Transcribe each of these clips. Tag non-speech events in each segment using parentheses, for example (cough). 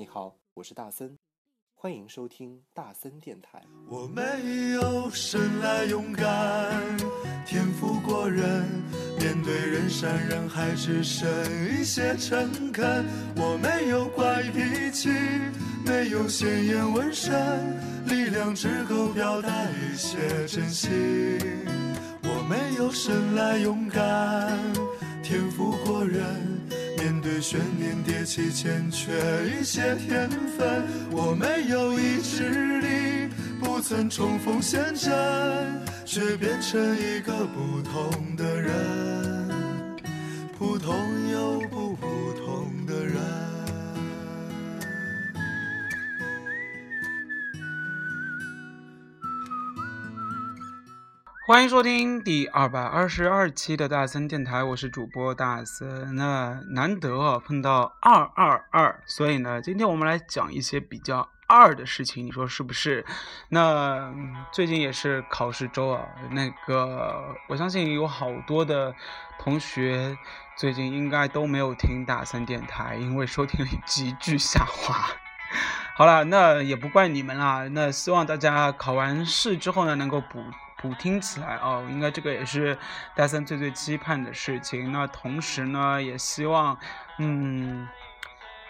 你好，我是大森，欢迎收听大森电台。我没有生来勇敢，天赋过人，面对人山人海只剩一些诚恳。我没有怪脾气，没有鲜艳纹身，力量只够表达一些真心。我没有生来勇敢，天赋过人，悬念迭起欠缺一些天分。我没有意志力，不曾冲锋陷阵，却变成一个不同的人，普通又不普通欢迎收听第二百二十二期的大森电台，我是主播大森。那难得啊碰到二二二，所以呢，今天我们来讲一些比较二的事情，你说是不是？那最近也是考试周啊，那个我相信有好多的同学最近应该都没有听大森电台，因为收听率急剧下滑。(laughs) 好了，那也不怪你们啦。那希望大家考完试之后呢，能够补补听起来哦。应该这个也是戴森最最期盼的事情。那同时呢，也希望，嗯，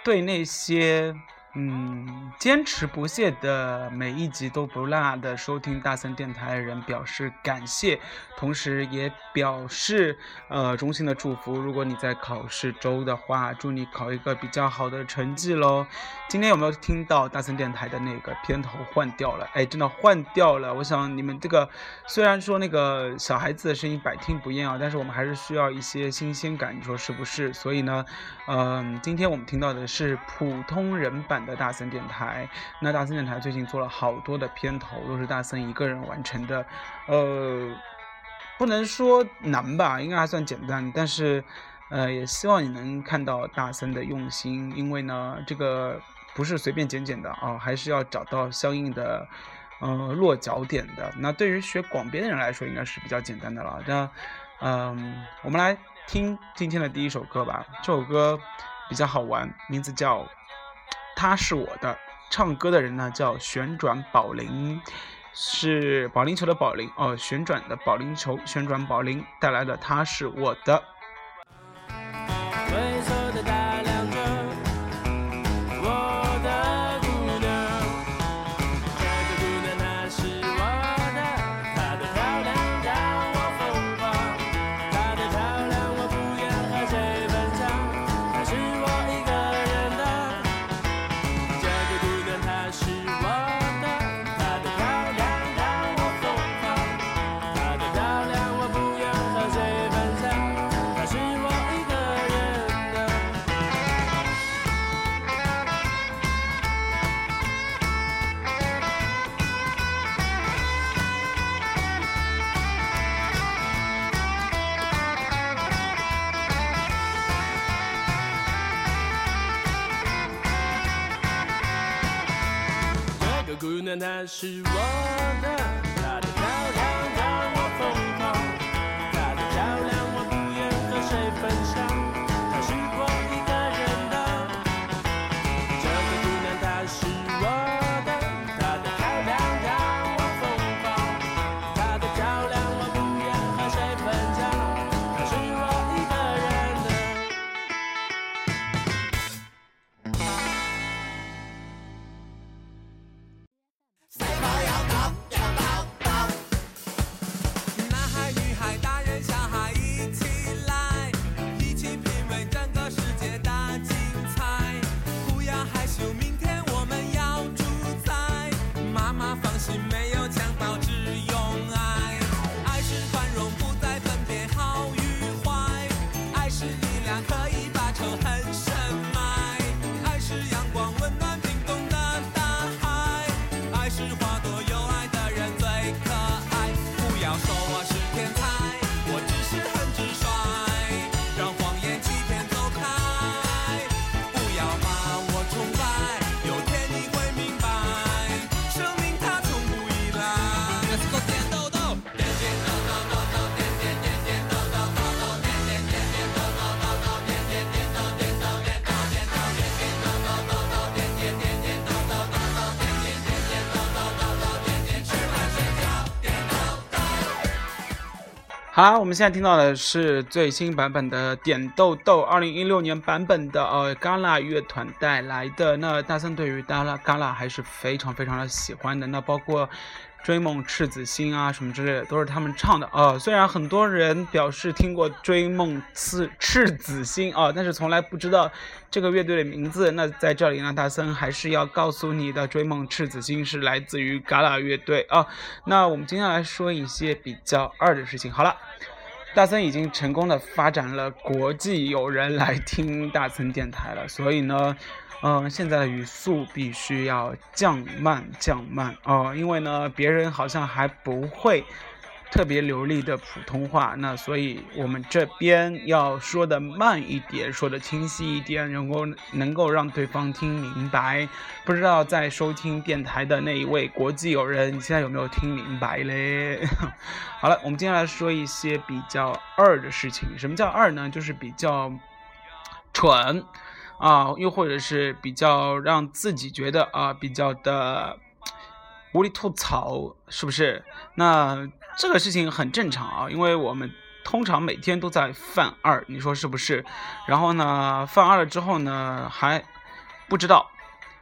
对那些嗯坚持不懈的每一集都不落的收听大森电台的人表示感谢，同时也表示呃衷心的祝福。如果你在考试周的话，祝你考一个比较好的成绩喽。今天有没有听到大森电台的那个片头换掉了？哎，真的换掉了。我想你们这个虽然说那个小孩子的声音百听不厌啊，但是我们还是需要一些新鲜感，你说是不是？所以呢，嗯、今天我们听到的是普通人版的大森电台。那大森电台最近做了好多的片头，都是大森一个人完成的，呃，不能说难吧，应该还算简单，但是。呃，也希望你能看到大森的用心，因为呢，这个不是随便剪剪的啊，还是要找到相应的呃落脚点的。那对于学广编的人来说，应该是比较简单的了。那嗯、我们来听今天的第一首歌吧。这首歌比较好玩，名字叫《他是我的》，唱歌的人呢叫旋转保龄。是保龄球的保龄哦，旋转的保龄球，旋转保龄带来的《他是我的》。那是我的。好，我们现在听到的是最新版本的《点豆豆》，二零一六年版本的呃 Gala 乐团带来的。那大森对于 Gala Gala 还是非常非常的喜欢的。那包括追梦赤子心啊什么之类的，都是他们唱的啊。虽然很多人表示听过追梦赤赤子心啊，但是从来不知道这个乐队的名字。那在这里呢，大森还是要告诉你的，追梦赤子心是来自于 Gala 乐队啊。那我们今天来说一些比较二的事情。好了。大森已经成功的发展了国际友人来听大森电台了，所以呢，嗯、现在的语速必须要降慢降慢哦、因为呢，别人好像还不会特别流利的普通话，那所以我们这边要说的慢一点，说的清晰一点，能够能够让对方听明白。不知道在收听电台的那一位国际友人，你现在有没有听明白嘞？(laughs) 好了，我们接下来说一些比较二的事情。什么叫二呢？就是比较蠢啊，又或者是比较让自己觉得啊比较的无力吐槽，是不是？那这个事情很正常啊，因为我们通常每天都在犯二，你说是不是？然后呢，犯二了之后呢，还不知道，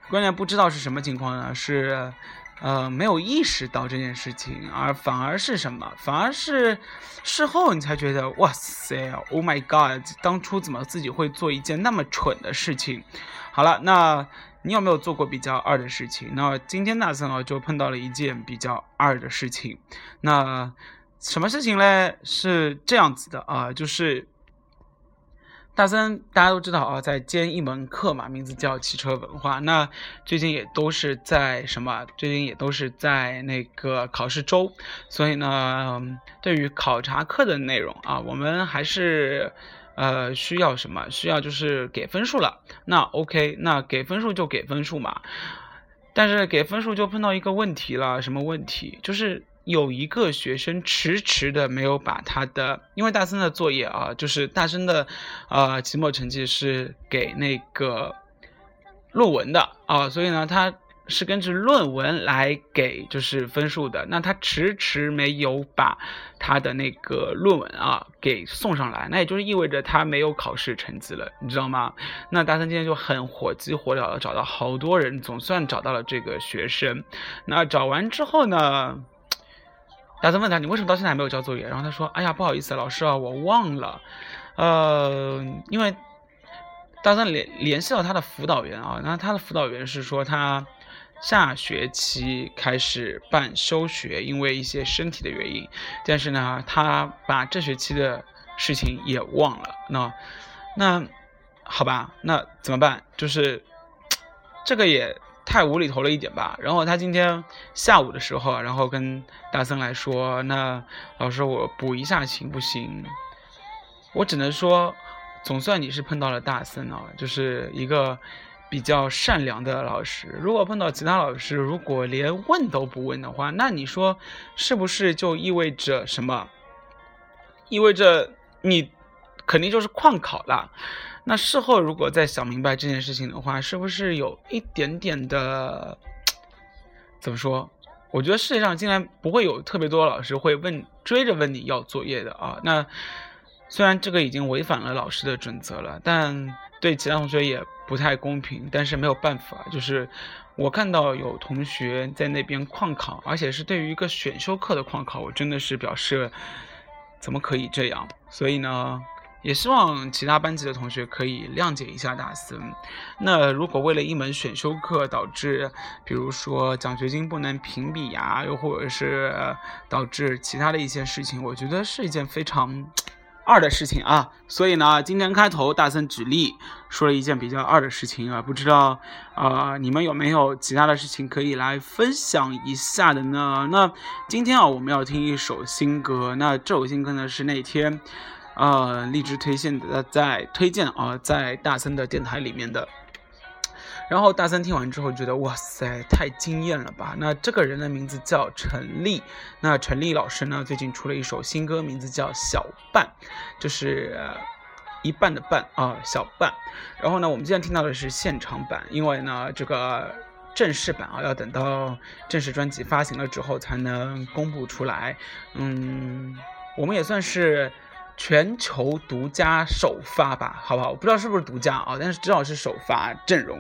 关键不知道是什么情况呢？是。呃，没有意识到这件事情，而反而是什么？反而是事后你才觉得，哇塞，Oh my God，当初怎么自己会做一件那么蠢的事情？好了，那你有没有做过比较二的事情？那今天大森啊就碰到了一件比较二的事情。那什么事情嘞？是这样子的啊，就是。大森大家都知道啊，在兼一门课嘛，名字叫汽车文化。那最近也都是在什么？最近也都是在那个考试周，所以呢，对于考察课的内容啊，我们还是呃需要什么？需要就是给分数了。那 OK，那给分数就给分数嘛。但是给分数就碰到一个问题了，什么问题？就是有一个学生迟迟的没有把他的，因为大森的作业啊，就是大森的，呃，期末成绩是给那个论文的啊，所以呢，他是根据论文来给就是分数的。那他迟迟没有把他的那个论文啊给送上来，那也就是意味着他没有考试成绩了，你知道吗？那大森今天就很火急火燎的找到好多人，总算找到了这个学生。那找完之后呢？大森问他：“你为什么到现在还没有交作业？”然后他说：“哎呀，不好意思，老师啊，我忘了。呃，因为大森联联系到他的辅导员啊，那他的辅导员是说他下学期开始办休学，因为一些身体的原因。但是呢，他把这学期的事情也忘了。那那好吧，那怎么办？就是这个也。”太无厘头了一点吧。然后他今天下午的时候，然后跟大森来说：“那老师，我补一下行不行？”我只能说，总算你是碰到了大森啊，就是一个比较善良的老师。如果碰到其他老师，如果连问都不问的话，那你说是不是就意味着什么？意味着你肯定就是旷考了。那事后如果再想明白这件事情的话，是不是有一点点的怎么说？我觉得世界上竟然不会有特别多老师会问追着问你要作业的啊。那虽然这个已经违反了老师的准则了，但对其他同学也不太公平。但是没有办法，就是我看到有同学在那边旷考，而且是对于一个选修课的旷考，我真的是表示怎么可以这样？所以呢。也希望其他班级的同学可以谅解一下大森。那如果为了一门选修课导致，比如说奖学金不能评比呀，又或者是导致其他的一些事情，我觉得是一件非常二的事情啊。所以呢，今天开头大森举例说了一件比较二的事情啊，不知道啊、你们有没有其他的事情可以来分享一下的呢？那今天啊，我们要听一首新歌，那这首新歌呢是那天。呃，荔枝推荐的在推荐啊，在大森的电台里面的。然后大森听完之后觉得，哇塞，太惊艳了吧！那这个人的名字叫陈立，那陈立老师呢，最近出了一首新歌，名字叫《小半》，就是、一半的半啊，小半。然后呢，我们今天听到的是现场版，因为呢，这个正式版啊，要等到正式专辑发行了之后才能公布出来。嗯。我们也算是全球独家首发吧，好不好？我不知道是不是独家啊，但是至少是首发阵容。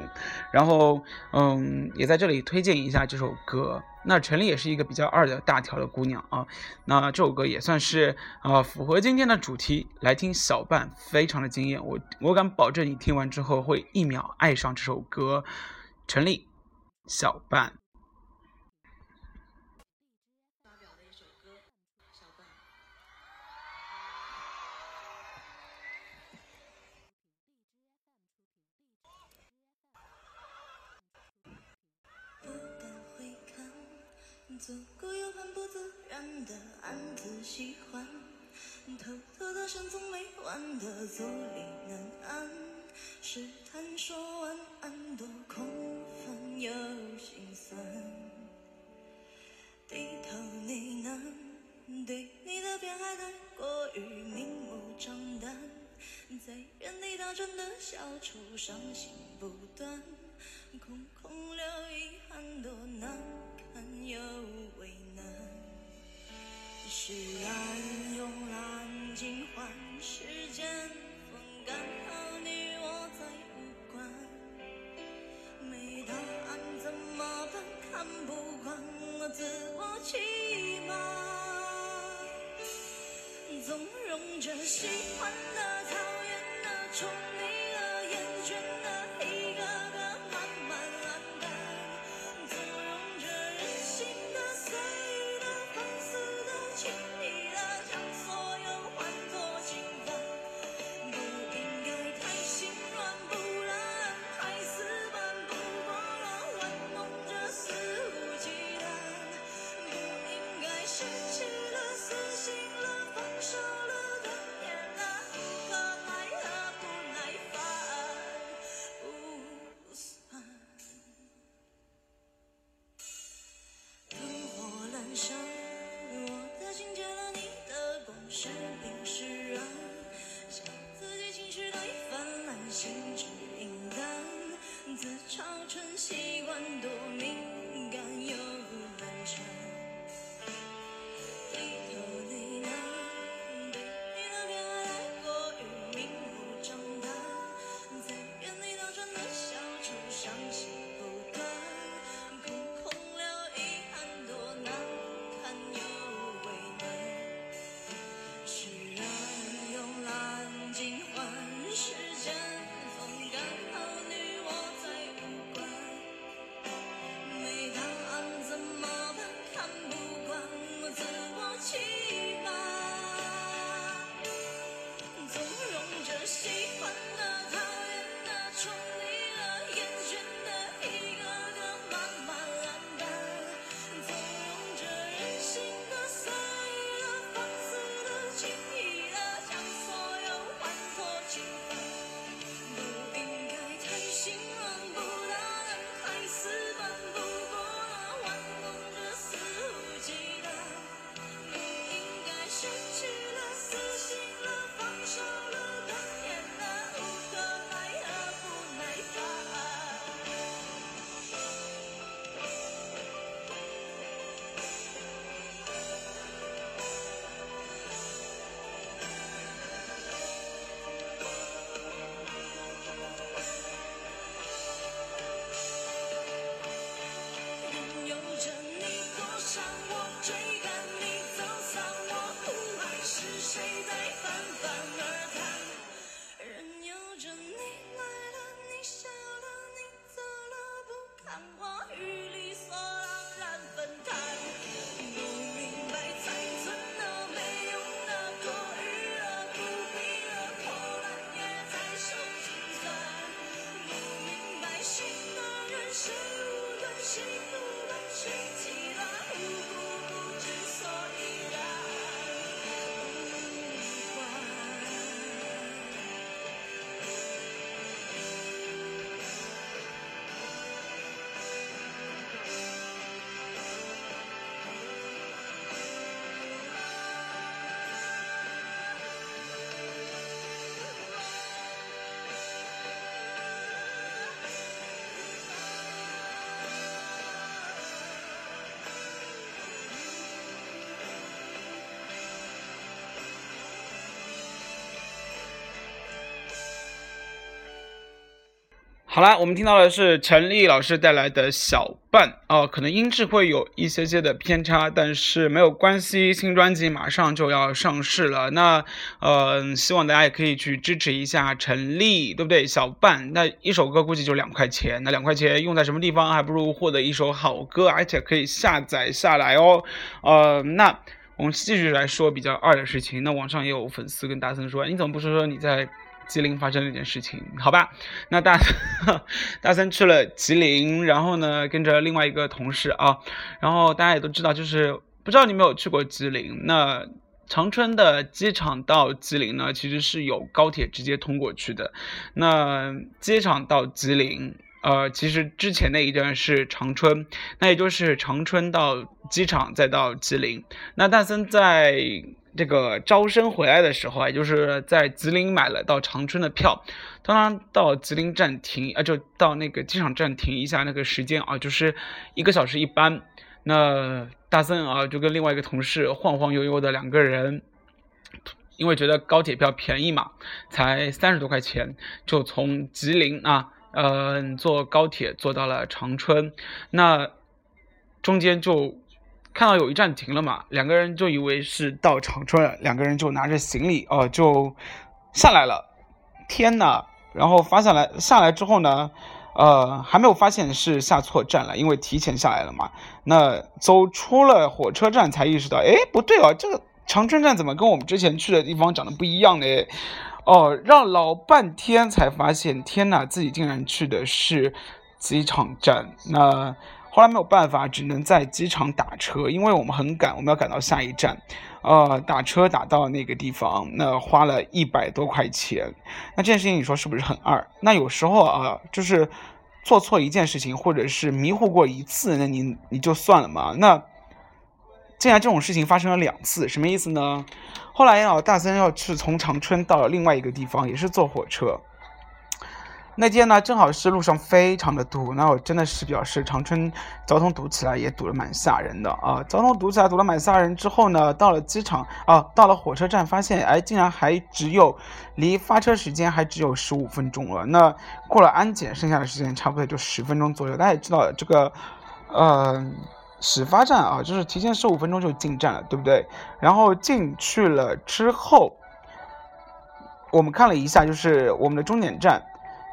然后，嗯，也在这里推荐一下这首歌。那陈丽也是一个比较二的大条的姑娘啊，那这首歌也算是啊符合今天的主题。来听小半，非常的惊艳，我我敢保证你听完之后会一秒爱上这首歌。陈丽，小半。左顾右盼，不自然的暗自喜欢，偷偷的想从没完的坐立难安，试探说晚安，多空泛又心酸。低头呢喃，对你的偏爱太过于明目张胆，在原地打转的小丑，伤心不断，空空留遗憾，多难又为难。是滥用滥尽换时间风干，和你我再无关。没答案怎么办？看不惯我自我欺瞒，纵容着喜欢的、讨厌的、宠好啦，我们听到的是陈丽老师带来的小半哦，可能音质会有一些些的偏差，但是没有关系，新专辑马上就要上市了。那呃，希望大家也可以去支持一下陈丽，对不对？小半，那一首歌估计就两块钱，那两块钱用在什么地方，还不如获得一首好歌，而且可以下载下来哦。呃，那我们继续来说比较二的事情。那网上也有粉丝跟大森说，你怎么不说说你在？吉林发生了一件事情，好吧？那大 (laughs) 大森去了吉林，然后呢，跟着另外一个同事啊，然后大家也都知道，就是不知道你没有去过吉林？那长春的机场到吉林呢，其实是有高铁直接通过去的。那机场到吉林，呃，其实之前那一段是长春，那也就是长春到机场再到吉林。那大森在。这个招生回来的时候啊，就是在吉林买了到长春的票，当他到吉林站停啊，就到那个机场站停一下，那个时间啊，就是一个小时一班。那大森啊，就跟另外一个同事晃晃悠悠的两个人，因为觉得高铁票便宜嘛，才三十多块钱，就从吉林啊，嗯，坐高铁坐到了长春。那中间就。看到有一站停了嘛，两个人就以为是到长春了，两个人就拿着行李哦就下来了。天呐！然后发下来下来之后呢，呃，还没有发现是下错站了，因为提前下来了嘛。那走出了火车站才意识到，哎，不对哦，这个长春站怎么跟我们之前去的地方长得不一样呢？哦，绕老半天才发现，天呐，自己竟然去的是机场站。那。后来没有办法，只能在机场打车，因为我们很赶，我们要赶到下一站，呃，打车打到那个地方，那花了一百多块钱。那这件事情你说是不是很二？那有时候啊，就是做错一件事情，或者是迷糊过一次，那你你就算了嘛。那竟然这种事情发生了两次，什么意思呢？后来啊，大森要去从长春到另外一个地方，也是坐火车。那天呢，正好是路上非常的堵，那我真的是表示长春交通堵起来也堵得蛮吓人的啊！交通堵起来堵得蛮吓人之后呢，到了机场啊，到了火车站，发现哎，竟然还只有离发车时间还只有十五分钟了。那过了安检，剩下的时间差不多就十分钟左右。大家也知道这个，呃，始发站啊，就是提前十五分钟就进站了，对不对？然后进去了之后，我们看了一下，就是我们的终点站。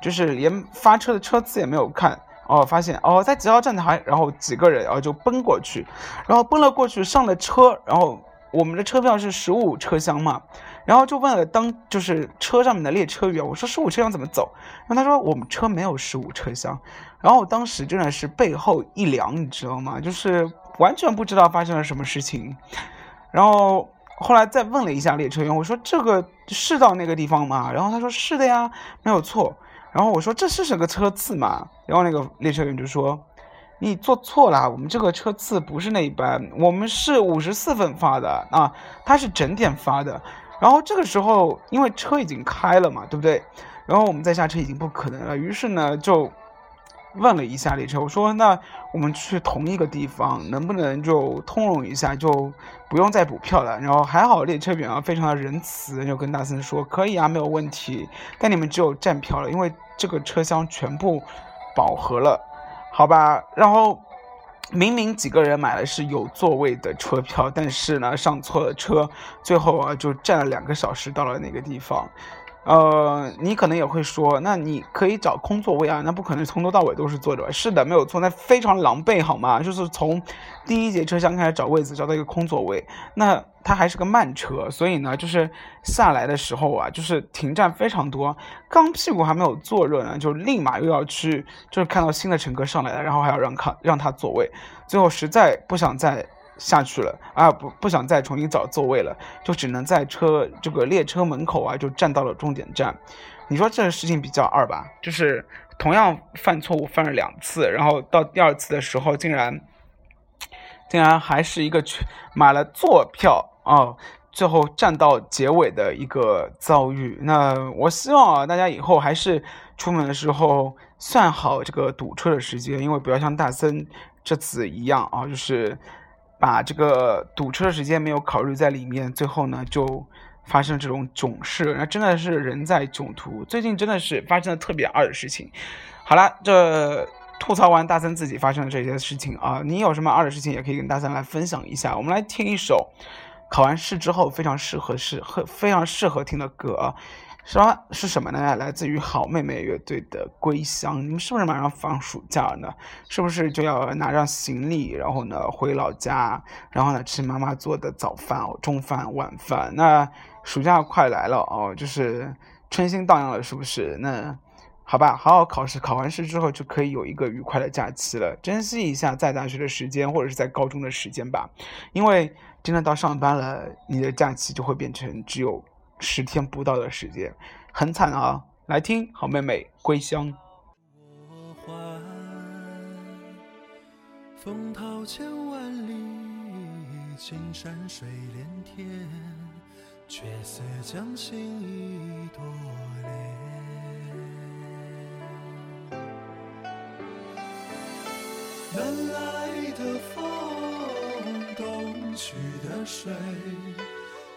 就是连发车的车次也没有看哦，发现哦在几号站台，然后几个人然后就奔过去，然后奔了过去上了车，然后我们的车票是十五车厢嘛，然后就问了当就是车上面的列车员，我说十五车厢怎么走？然后他说我们车没有十五车厢，然后我当时真的是背后一凉，你知道吗？就是完全不知道发生了什么事情，然后后来再问了一下列车员，我说这个是到那个地方吗？然后他说是的呀，没有错。然后我说这是什么车次嘛？然后那个列车员就说：“你坐错了，我们这个车次不是那一班，我们是五十四分发的啊，他是整点发的。”然后这个时候因为车已经开了嘛，对不对？然后我们再下车已经不可能了，于是呢就问了一下列车，我说：“那我们去同一个地方，能不能就通融一下，就不用再补票了？”然后还好列车员啊非常的仁慈，就跟大森说：“可以啊，没有问题，但你们只有站票了，因为。”这个车厢全部饱和了，好吧。然后明明几个人买的是有座位的车票，但是呢上错了车，最后啊就站了两个小时到了那个地方。呃，你可能也会说，那你可以找空座位啊，那不可能从头到尾都是坐着？是的，没有错，那非常狼狈，好吗？就是从第一节车厢开始找位子，找到一个空座位，那它还是个慢车，所以呢，就是下来的时候啊，就是停站非常多，刚屁股还没有坐热呢，就立马又要去，就是看到新的乘客上来了，然后还要让看让他座位，最后实在不想再。下去了啊，不不想再重新找座位了，就只能在车这个列车门口啊，就站到了终点站。你说这事情比较二吧？就是同样犯错误犯了两次，然后到第二次的时候，竟然竟然还是一个去买了坐票啊，最后站到结尾的一个遭遇。那我希望啊，大家以后还是出门的时候算好这个堵车的时间，因为不要像大森这次一样啊，就是。把这个堵车的时间没有考虑在里面，最后呢就发生这种囧事，那真的是人在囧途。最近真的是发生了特别二的事情。好了，这吐槽完大森自己发生的这些事情啊，你有什么二的事情也可以跟大森来分享一下。我们来听一首考完试之后非常适合适非常适合听的歌啊。什么是什么呢？来自于好妹妹乐队的《归乡》。你们是不是马上放暑假了呢？是不是就要拿上行李，然后呢回老家，然后呢吃妈妈做的早饭、中饭、晚饭？那暑假快来了哦，就是春心荡漾了，是不是？那好吧，好好考试，考完试之后就可以有一个愉快的假期了。珍惜一下在大学的时间，或者是在高中的时间吧，因为真的到上班了，你的假期就会变成只有。十天不到的时间，很惨啊！来听好妹妹《归乡》。我还风涛千万里，青山水连天，却似将心一朵莲。南来的风，东去的水。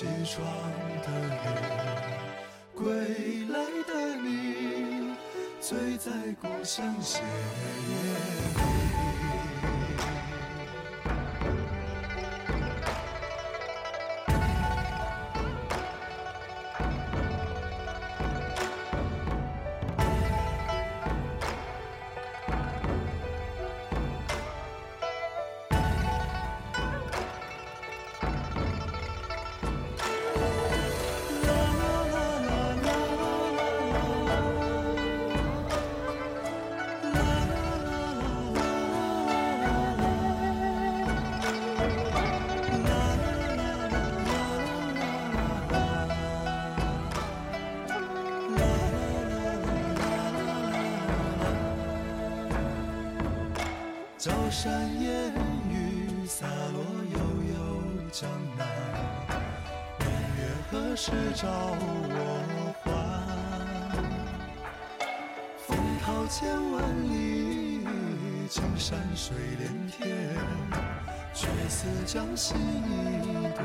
西窗的雨，归来的你，醉在故乡斜月里。山烟雨洒落悠悠江南，明月何时照我还？风涛千万里，青山水连天，却似将心一朵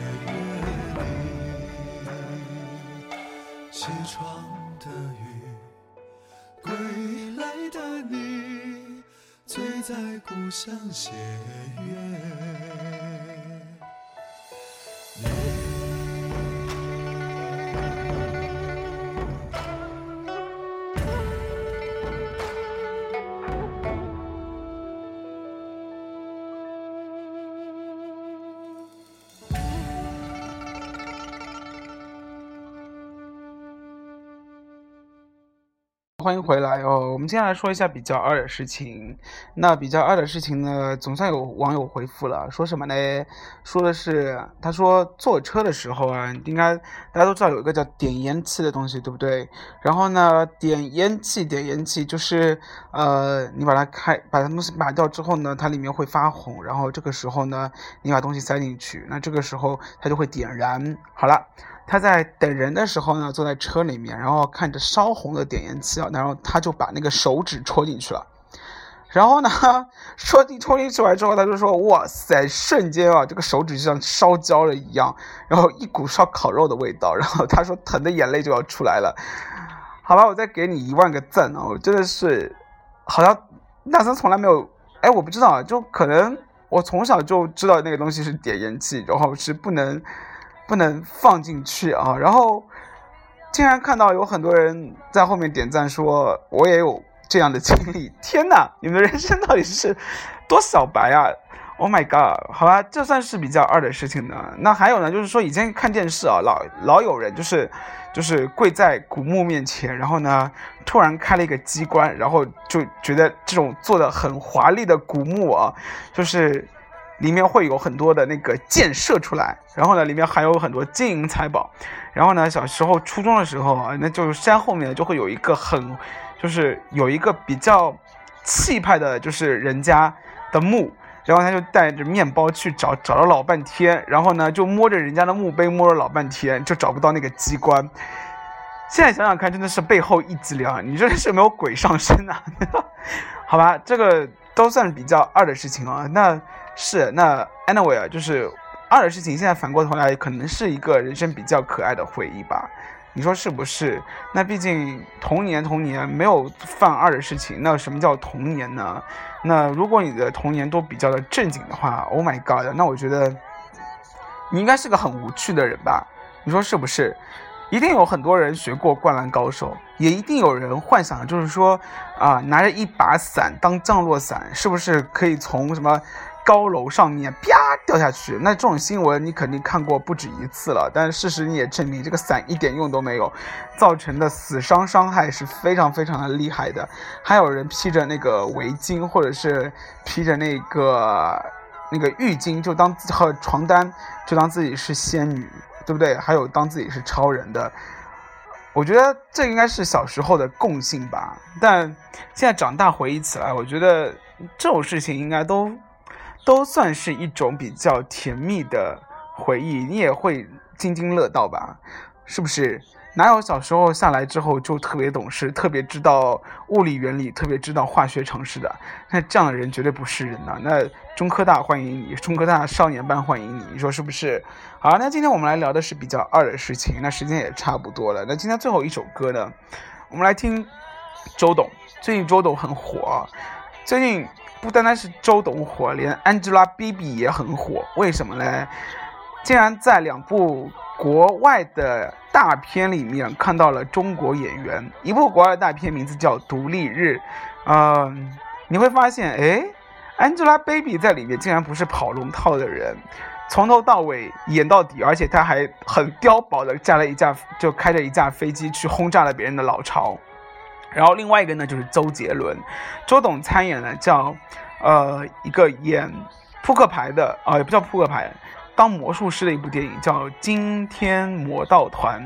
西窗的雨，归来的你，醉在故乡斜月。欢迎回来哦！我们接下来说一下比较二的事情。那比较二的事情呢，总算有网友回复了，说什么呢？说的是，他说坐车的时候啊，应该大家都知道有一个叫点烟器的东西，对不对？然后呢，点烟器，点烟器就是呃，你把它开，把它东西拔掉之后呢，它里面会发红，然后这个时候呢，你把东西塞进去，那这个时候它就会点燃。好了。他在等人的时候呢，坐在车里面，然后看着烧红的点烟器啊，然后他就把那个手指戳进去了，然后呢，说你冲进去完之后，他就说：“哇塞，瞬间啊，这个手指就像烧焦了一样，然后一股烧烤肉的味道。”然后他说疼的眼泪就要出来了。好吧，我再给你一万个赞哦！真的是，好像那森从来没有，哎，我不知道，就可能我从小就知道那个东西是点烟器，然后是不能不能放进去啊。然后竟然看到有很多人在后面点赞说，我也有。这样的经历，(laughs) 天哪！你们的人生到底是多小白啊？Oh my god！好吧，这算是比较二的事情呢。那还有呢，就是说以前看电视啊，老老有人就是就是跪在古墓面前，然后呢突然开了一个机关，然后就觉得这种做的很华丽的古墓啊，就是里面会有很多的那个箭射出来，然后呢里面还有很多金银财宝。然后呢小时候初中的时候啊，那就是山后面就会有一个很。就是有一个比较气派的，就是人家的墓，然后他就带着面包去找，找了老半天，然后呢就摸着人家的墓碑摸了老半天，就找不到那个机关。现在想想看，真的是背后一脊梁，你真的是没有鬼上身啊？(laughs) 好吧，这个都算比较二的事情啊。那是那 anyway，就是二的事情，现在反过头来，可能是一个人生比较可爱的回忆吧。你说是不是？那毕竟童年童年没有犯二的事情，那什么叫童年呢？那如果你的童年都比较的正经的话，Oh my God，那我觉得你应该是个很无趣的人吧？你说是不是？一定有很多人学过灌篮高手，也一定有人幻想，就是说啊，拿着一把伞当降落伞，是不是可以从什么？高楼上面啪掉下去，那这种新闻你肯定看过不止一次了。但事实你也证明，这个伞一点用都没有，造成的死伤伤害是非常非常的厉害的。还有人披着那个围巾，或者是披着那个那个浴巾，就当和床单，就当自己是仙女，对不对？还有当自己是超人的。我觉得这应该是小时候的共性吧。但现在长大回忆起来，我觉得这种事情应该都。都算是一种比较甜蜜的回忆，你也会津津乐道吧？是不是？哪有小时候下来之后就特别懂事，特别知道物理原理，特别知道化学常识的？那这样的人绝对不是人呐！那中科大欢迎你，中科大少年班欢迎你，你说是不是？好，那今天我们来聊的是比较二的事情，那时间也差不多了。那今天最后一首歌呢，我们来听周董。最近周董很火，最近。不单单是周董火，连 Angelababy 也很火。为什么呢？竟然在两部国外的大片里面看到了中国演员。一部国外大片名字叫《独立日》，嗯，你会发现，哎，Angelababy 在里面竟然不是跑龙套的人，从头到尾演到底，而且她还很碉堡的驾了一架，就开着一架飞机去轰炸了别人的老巢。然后另外一个呢，就是周杰伦，周董参演了叫，呃，一个演扑克牌的啊，也不叫扑克牌，当魔术师的一部电影，叫《惊天魔盗团》，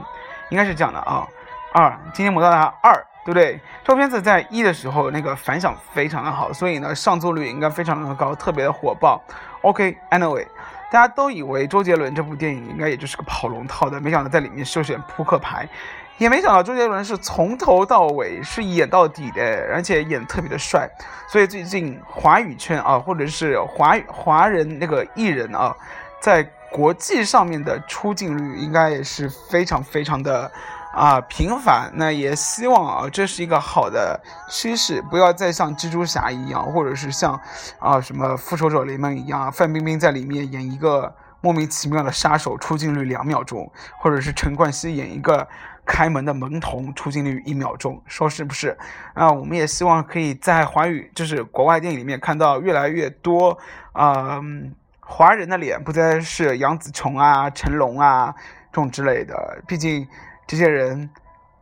应该是这样的啊。二，《惊天魔盗团二》，对不对？这部片子在一的时候那个反响非常的好，所以呢上座率应该非常的高，特别的火爆。OK，Anyway，大家都以为周杰伦这部电影应该也就是个跑龙套的，没想到在里面秀选扑克牌。也没想到周杰伦是从头到尾是演到底的，而且演特别的帅，所以最近华语圈啊，或者是华华人那个艺人啊，在国际上面的出镜率应该也是非常非常的啊频繁。那也希望啊，这是一个好的趋势，不要再像蜘蛛侠一样，或者是像啊什么复仇者联盟一样，范冰冰在里面演一个莫名其妙的杀手，出镜率两秒钟，或者是陈冠希演一个。开门的门童出镜率一秒钟，说是不是？啊，我们也希望可以在华语，就是国外电影里面看到越来越多，啊，华人的脸，不再是杨紫琼啊、成龙啊这种之类的。毕竟这些人，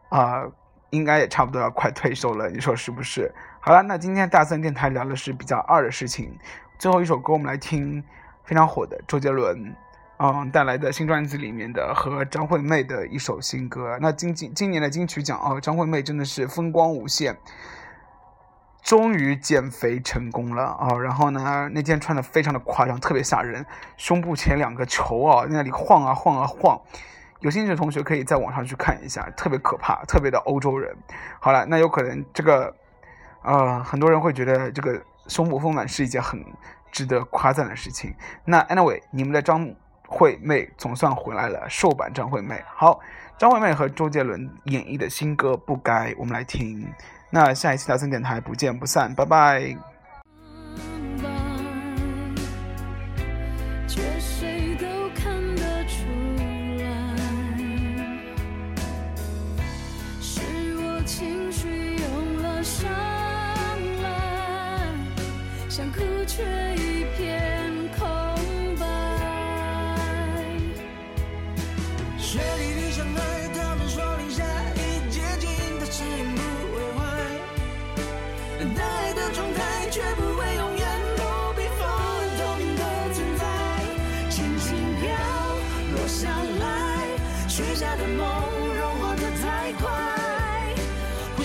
啊，应该也差不多要快退休了，你说是不是？好了，那今天大森电台聊的是比较二的事情，最后一首歌我们来听非常火的周杰伦。嗯，带来的新专辑里面的和张惠妹的一首新歌，那今今今年的金曲奖哦，张惠妹真的是风光无限。终于减肥成功了啊，然后呢，那件穿的非常的夸张，特别吓人，胸部前两个球啊，在那里晃啊晃啊晃。有兴趣的同学可以在网上去看一下，特别可怕，特别的欧洲人。好了，那有可能这个呃很多人会觉得这个胸部丰满是一件很值得夸赞的事情，那 anyway 你们的张。惠妹总算回来了，瘦版张惠妹。好，张惠妹和周杰伦演绎的新歌《不该》，我们来听。那下一期大森电台不见不散，拜拜。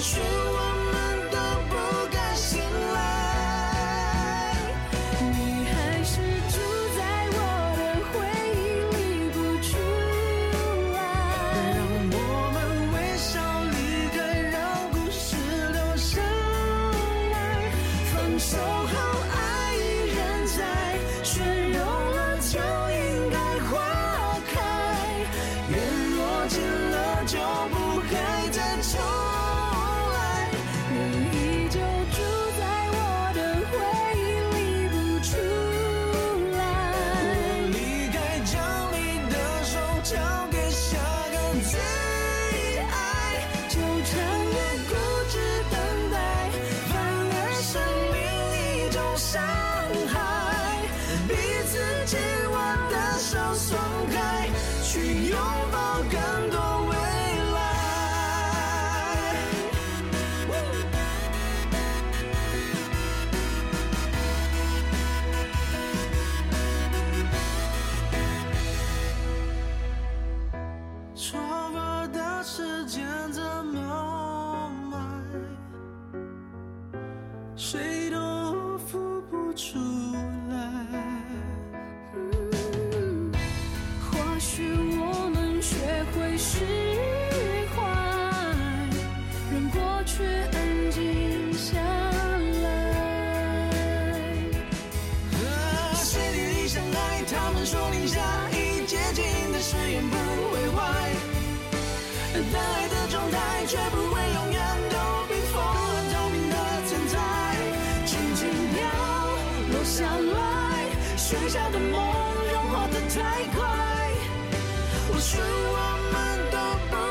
true. 但爱的状态却不会永远都冰封透明的存在轻轻飘落下来许下的梦融化的太快或许我们都不